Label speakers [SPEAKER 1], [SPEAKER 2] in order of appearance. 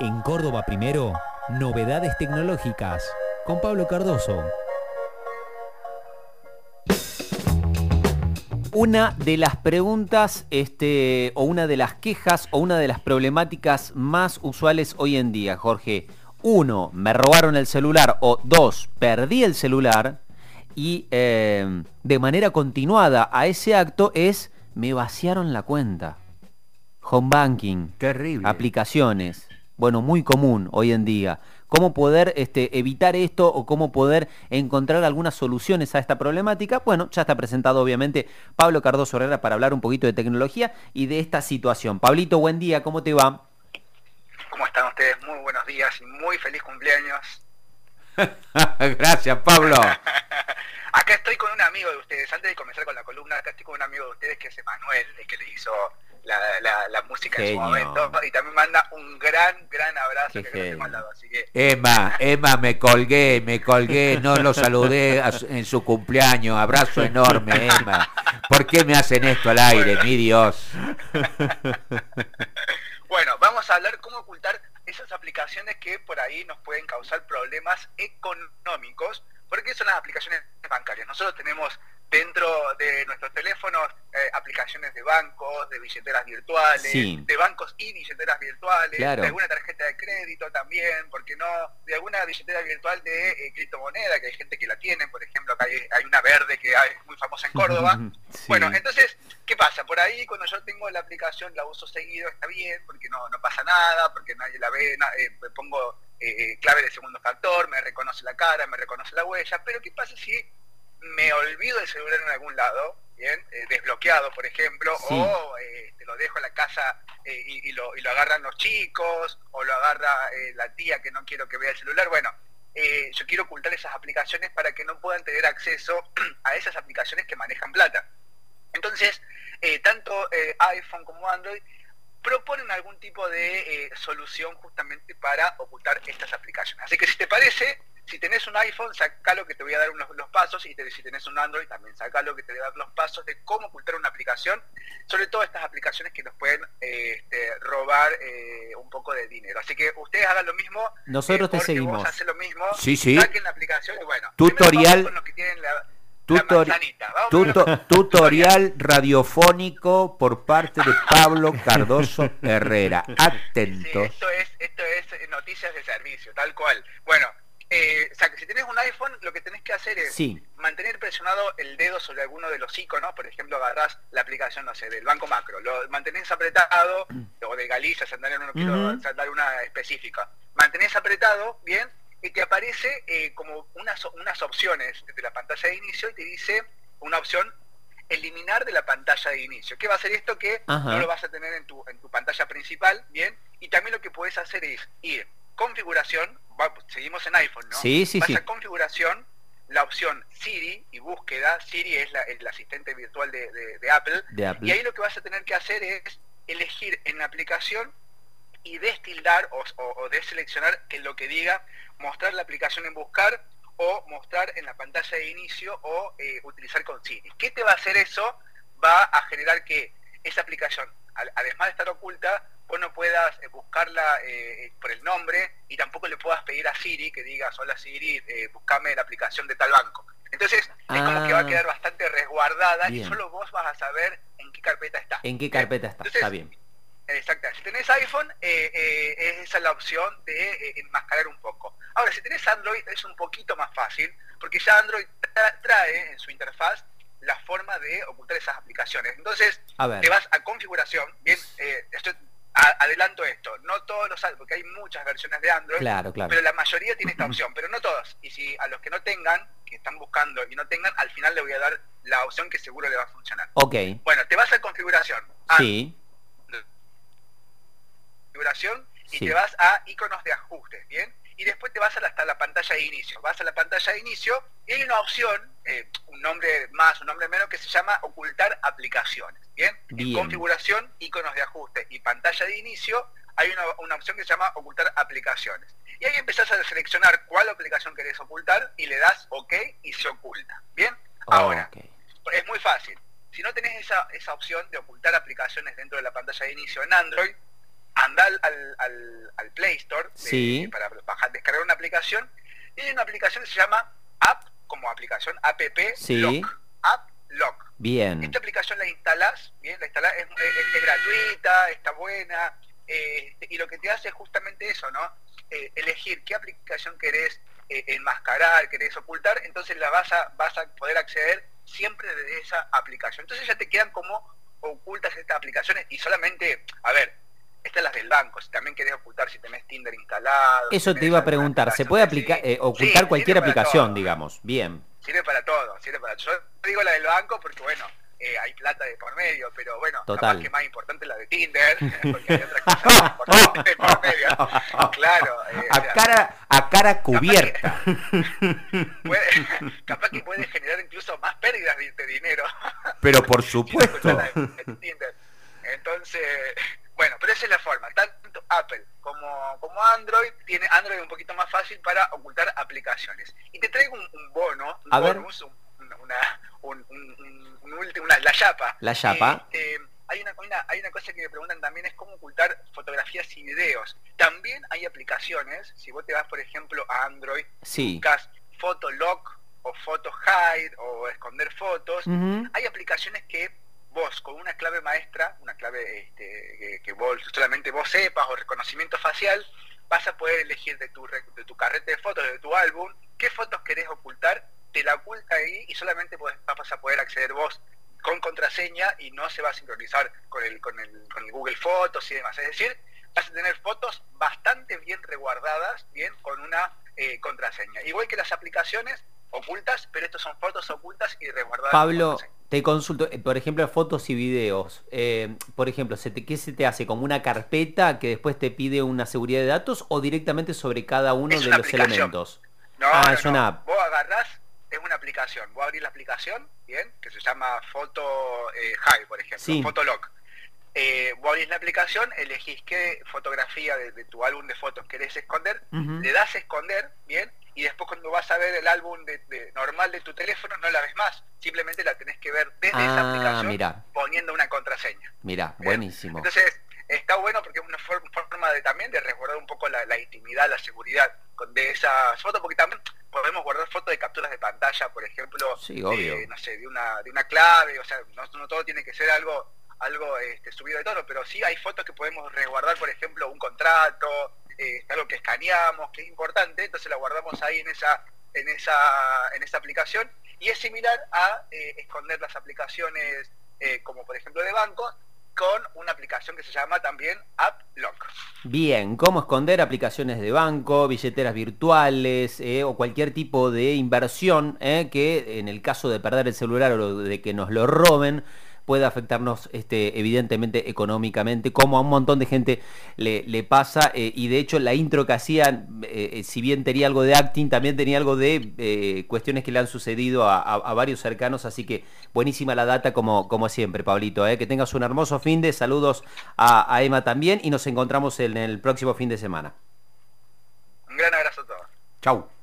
[SPEAKER 1] En Córdoba Primero, novedades tecnológicas con Pablo Cardoso. Una de las preguntas, este, o una de las quejas, o una de las problemáticas más usuales hoy en día, Jorge. Uno, me robaron el celular, o dos, perdí el celular, y eh, de manera continuada a ese acto es, me vaciaron la cuenta. Home banking.
[SPEAKER 2] Terrible.
[SPEAKER 1] Aplicaciones. Bueno, muy común hoy en día. ¿Cómo poder este, evitar esto o cómo poder encontrar algunas soluciones a esta problemática? Bueno, ya está presentado obviamente Pablo Cardoso Herrera para hablar un poquito de tecnología y de esta situación. Pablito, buen día, ¿cómo te va?
[SPEAKER 3] ¿Cómo están ustedes? Muy buenos días y muy feliz cumpleaños.
[SPEAKER 2] Gracias, Pablo.
[SPEAKER 3] acá estoy con un amigo de ustedes. Antes de comenzar con la columna, acá estoy con un amigo de ustedes que es Emanuel, el que le hizo la, música en su momento. Y también manda un gran, gran abrazo que mandado. Así que...
[SPEAKER 2] Emma, Emma, me colgué, me colgué, no lo saludé en su cumpleaños. Abrazo enorme, Emma. ¿Por qué me hacen esto al aire, mi Dios?
[SPEAKER 3] bueno, vamos a hablar cómo ocultar esas aplicaciones que por ahí nos pueden causar problemas económicos, porque son las aplicaciones bancarias. Nosotros tenemos dentro de nuestros teléfonos eh, aplicaciones de bancos, de billeteras virtuales, de bancos y billeteras virtuales, de alguna tarjeta de crédito también, porque no, de alguna billetera virtual de eh, criptomoneda, que hay gente que la tiene, por ejemplo, acá hay, una verde que es muy famosa en Córdoba. Bueno, entonces, ¿qué pasa? Por ahí cuando yo tengo la aplicación, la uso seguido, está bien, porque no, no pasa nada, porque nadie la ve, eh, pongo clave de segundo factor, me reconoce la cara, me reconoce la huella, pero ¿qué pasa si me olvido el celular en algún lado, bien, eh, desbloqueado, por ejemplo, o eh, te lo dejo en la casa eh, y, lo, y, lo, agarran los chicos, o lo agarra la tía que no quiero que vea el celular. Bueno, yo quiero ocultar esas aplicaciones para que no puedan tener acceso a esas aplicaciones que manejan plata. Entonces, tanto iPhone como Android proponen algún tipo de solución justamente para ocultar estas aplicaciones. Así que si te parece, si tenés un iPhone, sacalo que te voy a dar unos, los pasos, y si tenés un Android, también sacalo que te voy a dar los pasos de cómo ocultar una aplicación, sobre todo estas aplicaciones que nos pueden este, robar eh, un poco de dinero. Así que ustedes hagan lo mismo.
[SPEAKER 1] Nosotros te seguimos.
[SPEAKER 3] Vos lo mismo,
[SPEAKER 2] sí, sí.
[SPEAKER 3] saquen la aplicación y bueno.
[SPEAKER 2] Tutorial. tutorial radiofónico por parte de Pablo Cardoso Herrera. Atentos.
[SPEAKER 3] esto es, esto es noticias de servicio, tal cual. Bueno, eh, o sea, que si tenés un iPhone, lo que tenés que hacer es mantener presionado el dedo sobre alguno de los iconos, por ejemplo, agarrás la aplicación, no sé, del Banco Macro, lo mantenés apretado, o de Galicia, Santander, no quiero dar una específica, mantenés apretado, bien, y te aparece eh, como unas, unas opciones de la pantalla de inicio y te dice una opción eliminar de la pantalla de inicio. ¿Qué va a hacer esto? Que no lo vas a tener en tu, en tu pantalla principal, ¿bien? Y también lo que puedes hacer es ir configuración, seguimos en iPhone, ¿no?
[SPEAKER 1] Sí, sí,
[SPEAKER 3] Vas a configuración, la opción Siri y búsqueda, Siri es el asistente virtual de, Apple, y ahí lo que vas a tener que hacer es elegir en la aplicación y destildar o, o, deseleccionar que lo que diga mostrar la aplicación en buscar o mostrar en la pantalla de inicio o eh, utilizar con Siri. ¿Qué te va a hacer eso? Va a generar que esa aplicación, además de estar oculta, vos no puedas eh, buscarla eh, por el nombre y tampoco le puedas pedir a Siri que digas, hola Siri, eh, buscame la aplicación de tal banco. Entonces es como que va a ah. quedar bastante resguardada y solo vos vas a saber en qué carpeta está.
[SPEAKER 1] En qué carpeta está, está bien.
[SPEAKER 3] Exacto. Si tenés iPhone, esa es la opción de enmascarar un poco. Ahora, si tenés Android es un poquito más fácil, porque ya Android trae en su interfaz la forma de ocultar esas aplicaciones. Entonces, te vas a configuración, bien, adelanto esto, no todos los porque hay muchas versiones de Android, pero la mayoría tiene esta opción, pero no todas. Y si a los que no tengan, que están buscando y no tengan, al final le voy a dar la opción que seguro le va a funcionar.
[SPEAKER 1] Ok.
[SPEAKER 3] Bueno, te vas a configuración.
[SPEAKER 1] sí.
[SPEAKER 3] Configuración y te vas a iconos de ajustes, ¿bien? Y después te vas hasta la pantalla de inicio. Vas a la pantalla de inicio y hay una opción, eh, un nombre más, un nombre menos, que se llama ocultar aplicaciones. Bien, en configuración, iconos de ajuste y pantalla de inicio, hay una, opción que se llama ocultar aplicaciones. Y ahí empezás a seleccionar cuál aplicación querés ocultar y le das OK y se oculta. Bien, ahora, es muy fácil. Si no tenés esa, esa opción de ocultar aplicaciones dentro de la pantalla de inicio en Android, anda al, al, Play Store para bajar, descargar una aplicación y hay una aplicación que se llama como aplicación app Lock. App Lock.
[SPEAKER 1] Bien.
[SPEAKER 3] Esta aplicación la instalas, bien, la instalas, es, gratuita, está buena, eh, y lo que te hace es justamente eso, ¿no? Eh, elegir qué aplicación querés eh, enmascarar, querés ocultar, entonces la vas a, vas a poder acceder siempre desde esa aplicación. Entonces ya te quedan como ocultas estas aplicaciones y solamente, a ver, estas las del banco, si también querés ocultar si tenés Tinder instalado.
[SPEAKER 1] Eso te iba a preguntar, ¿se puede aplicar, eh, ocultar cualquier aplicación, digamos? Bien.
[SPEAKER 3] Sirve para todo, sirve para Yo digo la del banco porque, bueno, eh, hay plata de por medio, pero bueno,
[SPEAKER 1] Total.
[SPEAKER 3] que más importante la de Tinder, porque hay otras cosas más importantes de por medio. Claro.
[SPEAKER 2] Eh, a, cara, a cara cubierta.
[SPEAKER 3] capaz que puede generar incluso más pérdidas de, dinero.
[SPEAKER 2] Pero por supuesto.
[SPEAKER 3] Entonces, esa es la forma. Tanto Apple como, como Android, tiene Android un poquito más fácil para ocultar aplicaciones. Y te traigo un, bono, un bonus, una, un, una, la chapa.
[SPEAKER 1] La chapa.
[SPEAKER 3] Eh, eh, hay, una, hay una cosa que me preguntan también, es cómo ocultar fotografías y videos. También hay aplicaciones, si vos te vas, por ejemplo, a Android,
[SPEAKER 1] sí.
[SPEAKER 3] buscas Photolock o Photo Hide o esconder fotos, hay aplicaciones que vos con una clave maestra, una clave este, que, vos solamente vos sepas o reconocimiento facial, vas a poder elegir de tu, de tu carrete de fotos, de tu álbum, qué fotos querés ocultar te la oculta ahí y solamente vas a poder acceder vos con contraseña y no se va a sincronizar con el, con el, con el Google Fotos y demás. Es decir, vas a tener fotos bastante bien reguardadas, bien, con una eh, contraseña. Igual que las aplicaciones ocultas, pero estos son fotos ocultas y resguardadas.
[SPEAKER 1] Pablo, te consulto, eh, por ejemplo, fotos y videos. Eh, por ejemplo, ¿se te, ¿qué se te hace? ¿Como una carpeta que después te pide una seguridad de datos o directamente sobre cada uno de los elementos?
[SPEAKER 3] No, ah, es una app. Vos agarrás es una aplicación. Voy a abrir la aplicación, ¿bien? Que se llama Photo eh, High, por ejemplo, sí. Photolog. Eh, vos abrís la aplicación, elegís qué fotografía de, tu álbum de fotos querés esconder, le das a esconder, ¿bien? Y después cuando vas a ver el álbum de, normal de tu teléfono no la ves más, simplemente la tenés que ver desde esa ah, aplicación poniendo una contraseña.
[SPEAKER 1] Mira, buenísimo.
[SPEAKER 3] Entonces, está bueno porque es una forma de también de resguardar un poco la, la intimidad, la seguridad de esas fotos, porque también podemos guardar fotos de capturas de pantalla, por ejemplo,
[SPEAKER 1] De,
[SPEAKER 3] no sé, de una, de una clave, o sea, no, todo tiene que ser algo algo este, subido de tono, pero sí hay fotos que podemos resguardar, por ejemplo, un contrato, eh, algo que escaneamos, que es importante, entonces la guardamos ahí en esa, en esa, en esa aplicación, y es similar a eh, esconder las aplicaciones eh, como por ejemplo de banco, con una aplicación que se llama también AppLock.
[SPEAKER 1] Bien, ¿cómo esconder aplicaciones de banco, billeteras virtuales eh, o cualquier tipo de inversión que en el caso de perder el celular o de que nos lo roben, puede afectarnos este, evidentemente económicamente, como a un montón de gente le, pasa, eh, y de hecho la intro que hacían, eh, eh, si bien tenía algo de acting, también tenía algo de cuestiones que le han sucedido a, varios cercanos, así que buenísima la data como, como siempre, Pablito, que tengas un hermoso fin de, saludos a, a Emma también, y nos encontramos en el próximo fin de semana.
[SPEAKER 3] Un gran abrazo a todos.
[SPEAKER 1] Chau.